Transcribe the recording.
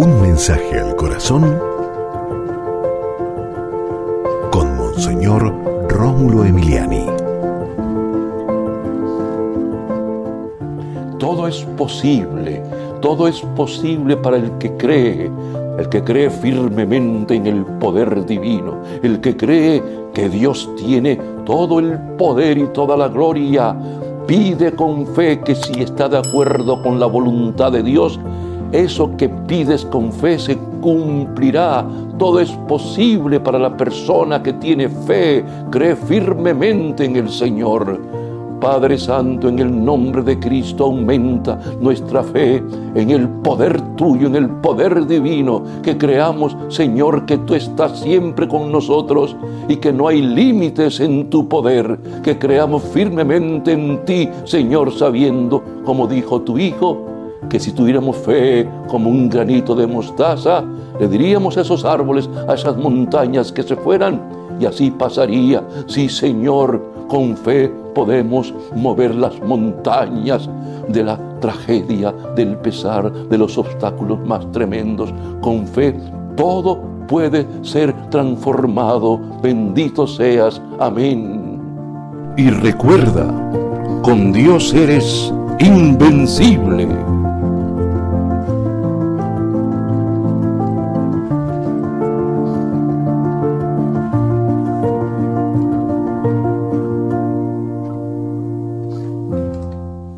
Un mensaje al corazón con Monseñor Rómulo Emiliani. Todo es posible, todo es posible para el que cree, el que cree firmemente en el poder divino, el que cree que Dios tiene todo el poder y toda la gloria. Pide con fe que si está de acuerdo con la voluntad de Dios, eso que pides con fe se cumplirá. Todo es posible para la persona que tiene fe, cree firmemente en el Señor. Padre Santo, en el nombre de Cristo aumenta nuestra fe en el poder tuyo, en el poder divino, que creamos, Señor, que tú estás siempre con nosotros y que no hay límites en tu poder, que creamos firmemente en ti, Señor, sabiendo, como dijo tu Hijo, que si tuviéramos fe como un granito de mostaza, le diríamos a esos árboles, a esas montañas que se fueran, y así pasaría. Sí, Señor, con fe podemos mover las montañas de la tragedia, del pesar, de los obstáculos más tremendos. Con fe todo puede ser transformado. Bendito seas. Amén. Y recuerda, con Dios eres invencible.